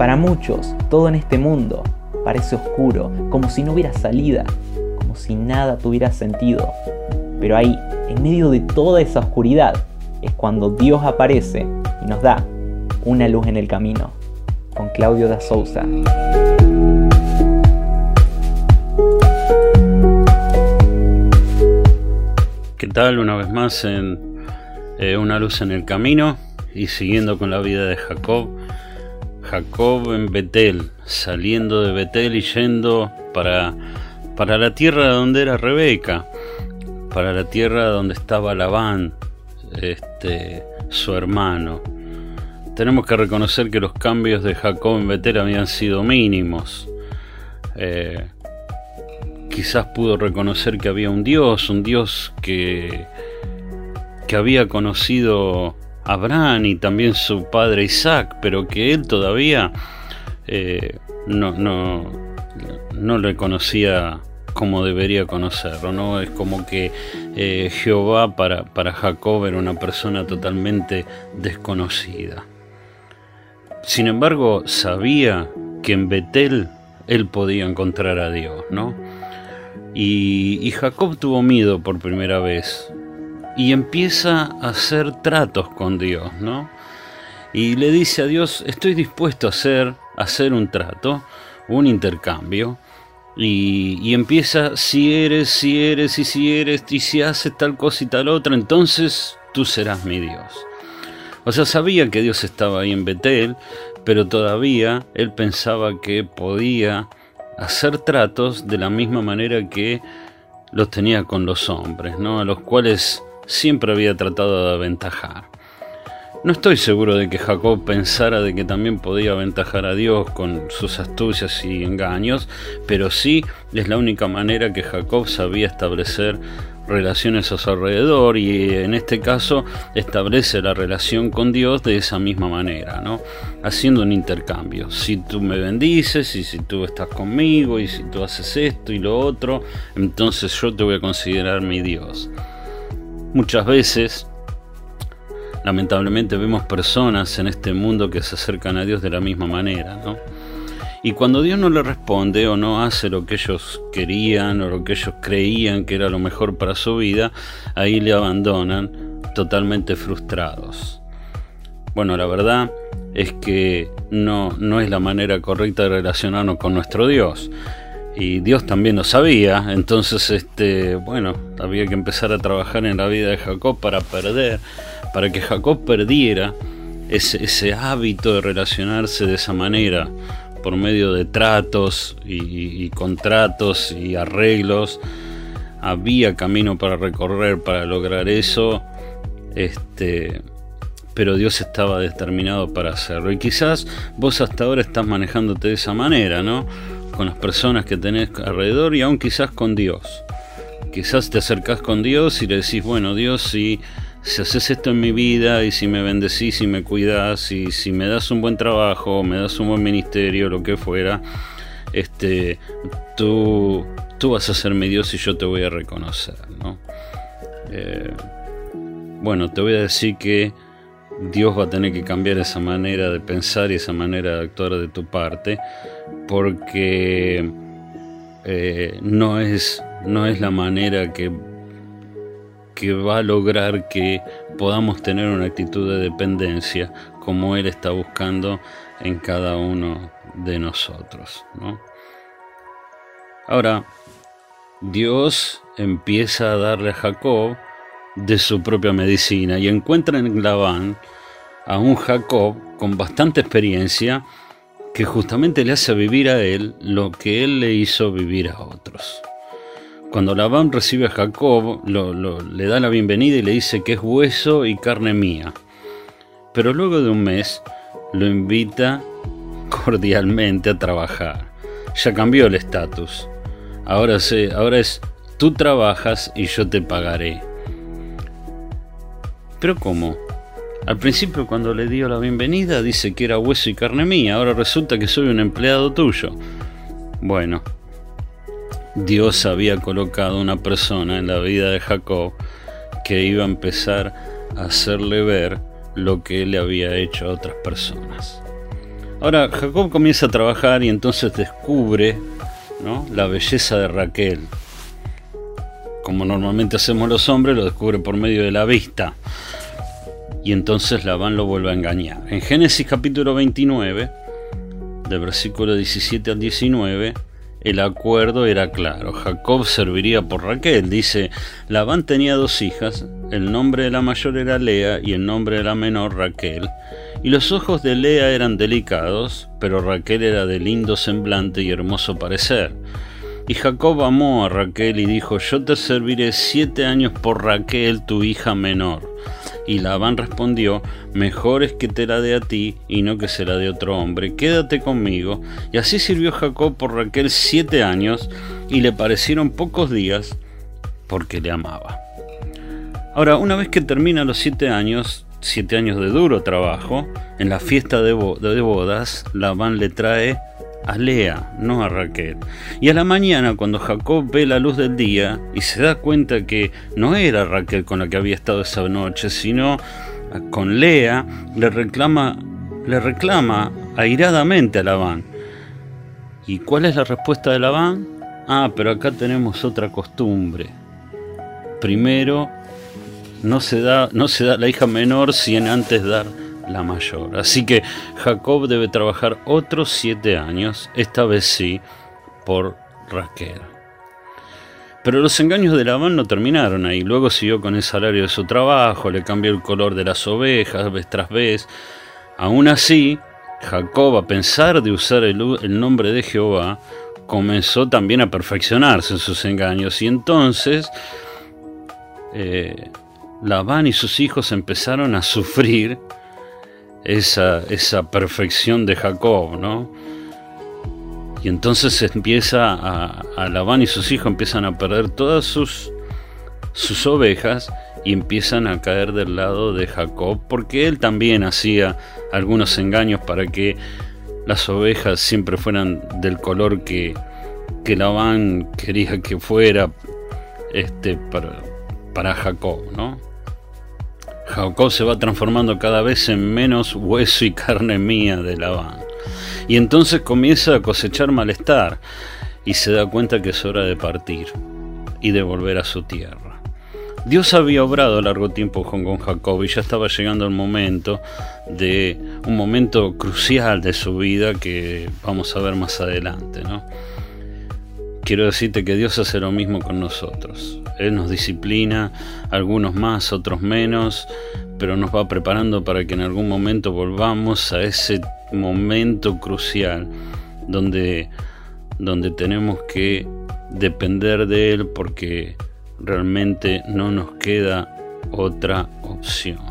Para muchos, todo en este mundo parece oscuro, como si no hubiera salida, como si nada tuviera sentido. Pero ahí, en medio de toda esa oscuridad, es cuando Dios aparece y nos da una luz en el camino. Con Claudio da Souza. ¿Qué tal? Una vez más en eh, Una luz en el camino y siguiendo con la vida de Jacob. Jacob en Betel, saliendo de Betel y yendo para, para la tierra donde era Rebeca, para la tierra donde estaba Labán, este, su hermano. Tenemos que reconocer que los cambios de Jacob en Betel habían sido mínimos. Eh, quizás pudo reconocer que había un Dios, un Dios que, que había conocido Abraham y también su padre Isaac, pero que él todavía eh, no, no, no le conocía como debería conocerlo, ¿no? Es como que eh, Jehová para, para Jacob era una persona totalmente desconocida. Sin embargo, sabía que en Betel él podía encontrar a Dios, ¿no? Y, y Jacob tuvo miedo por primera vez y empieza a hacer tratos con Dios, ¿no? Y le dice a Dios, estoy dispuesto a hacer, a hacer un trato, un intercambio, y, empieza, si eres, si eres, y si eres, y si haces tal cosa y tal otra, entonces tú serás mi Dios. O sea, sabía que Dios estaba ahí en Betel, pero todavía él pensaba que podía hacer tratos de la misma manera que los tenía con los hombres, ¿no? A los cuales siempre había tratado de aventajar. No estoy seguro de que Jacob pensara de que también podía aventajar a Dios con sus astucias y engaños, pero sí es la única manera que Jacob sabía establecer relaciones a su alrededor y en este caso establece la relación con Dios de esa misma manera, ¿no? Haciendo un intercambio. Si tú me bendices y si tú estás conmigo y si tú haces esto y lo otro, entonces yo te voy a considerar mi Dios. Muchas veces lamentablemente vemos personas en este mundo que se acercan a Dios de la misma manera, ¿no? Y cuando Dios no le responde o no hace lo que ellos querían o lo que ellos creían que era lo mejor para su vida, ahí le abandonan totalmente frustrados. Bueno, la verdad es que no, no es la manera correcta de relacionarnos con nuestro Dios. Y Dios también lo sabía, entonces este, bueno, había que empezar a trabajar en la vida de Jacob para perder para que Jacob perdiera ese, hábito de relacionarse de esa manera, por medio de tratos y, contratos y arreglos. Había camino para recorrer para lograr eso, este, pero Dios estaba determinado para hacerlo. Y quizás vos hasta ahora estás manejándote de esa manera, ¿no? Con las personas que tenés alrededor y aún quizás con Dios. Quizás te acercás con Dios y le decís, bueno, Dios, si si haces esto en mi vida y si me bendecís y me cuidas y si me das un buen trabajo, me das un buen ministerio, lo que fuera, este, tú, tú vas a ser mi Dios y yo te voy a reconocer, ¿no? Eh, bueno, te voy a decir que Dios va a tener que cambiar esa manera de pensar y esa manera de actuar de tu parte, porque eh, no, es, no es la manera que que va a lograr que podamos tener una actitud de dependencia como Él está buscando en cada uno de nosotros. Ahora, Dios empieza a darle a Jacob de su propia medicina y encuentra en Labán a un Jacob con bastante experiencia que justamente le hace vivir a él lo que él le hizo vivir a otros. Cuando Labán recibe a Jacob, le da la bienvenida y le dice que es hueso y carne mía. Pero luego de un mes lo invita cordialmente a trabajar. Ya cambió el estatus. Ahora, ahora es tú trabajas y yo te pagaré. Pero ¿cómo? Al principio cuando le dio la bienvenida dice que era hueso y carne mía, ahora resulta que soy un empleado tuyo. Bueno, Dios había colocado una persona en la vida de Jacob que iba a empezar a hacerle ver lo que él había hecho a otras personas. Ahora, Jacob comienza a trabajar y entonces descubre la belleza de Raquel. Como normalmente hacemos los hombres, lo descubre por medio de la vista. Y entonces Labán lo vuelve a engañar. En Génesis capítulo 29, de versículo 17 al 19, el acuerdo era claro. Jacob serviría por Raquel. Dice, Labán tenía dos hijas, el nombre de la mayor era Lea y el nombre de la menor Raquel. Y los ojos de Lea eran delicados, pero Raquel era de lindo semblante y hermoso parecer. Y Jacob amó a Raquel y dijo, yo te serviré siete años por Raquel, tu hija menor. Y Labán respondió, mejor es que te la dé a ti y no que se la dé otro hombre, quédate conmigo. Y así sirvió Jacob por Raquel siete años y le parecieron pocos días porque le amaba. Ahora, una vez que termina los siete años, siete años de duro trabajo, en la fiesta de, bodas, Labán le trae a Lea, no a Raquel. Y a la mañana, cuando Jacob ve la luz del día y se da cuenta que no era Raquel con la que había estado esa noche, sino con Lea, le reclama, le reclama airadamente a Labán. ¿Y cuál es la respuesta de Labán? Ah, pero acá tenemos otra costumbre. Primero no se da, no se da la hija menor sin antes dar la mayor. Así que Jacob debe trabajar otros siete años, esta vez sí, por Raquel. Pero los engaños de Labán no terminaron ahí. Luego siguió con el salario de su trabajo, le cambió el color de las ovejas vez tras vez. Aún así, Jacob, a pensar de usar el, nombre de Jehová, comenzó también a perfeccionarse en sus engaños. Y entonces eh, Labán y sus hijos empezaron a sufrir esa, esa perfección de Jacob, ¿no? Y entonces empieza a, a, Labán y sus hijos empiezan a perder todas sus, sus ovejas y empiezan a caer del lado de Jacob porque él también hacía algunos engaños para que las ovejas siempre fueran del color que, que Labán quería que fuera este, para, para Jacob, ¿no? Jacob se va transformando cada vez en menos hueso y carne mía de Labán. Y entonces comienza a cosechar malestar y se da cuenta que es hora de partir y de volver a su tierra. Dios había obrado largo tiempo con Jacob y ya estaba llegando el momento de un momento crucial de su vida que vamos a ver más adelante, ¿no? Quiero decirte que Dios hace lo mismo con nosotros. Él nos disciplina, algunos más, otros menos, pero nos va preparando para que en algún momento volvamos a ese momento crucial donde, donde tenemos que depender de Él porque realmente no nos queda otra opción.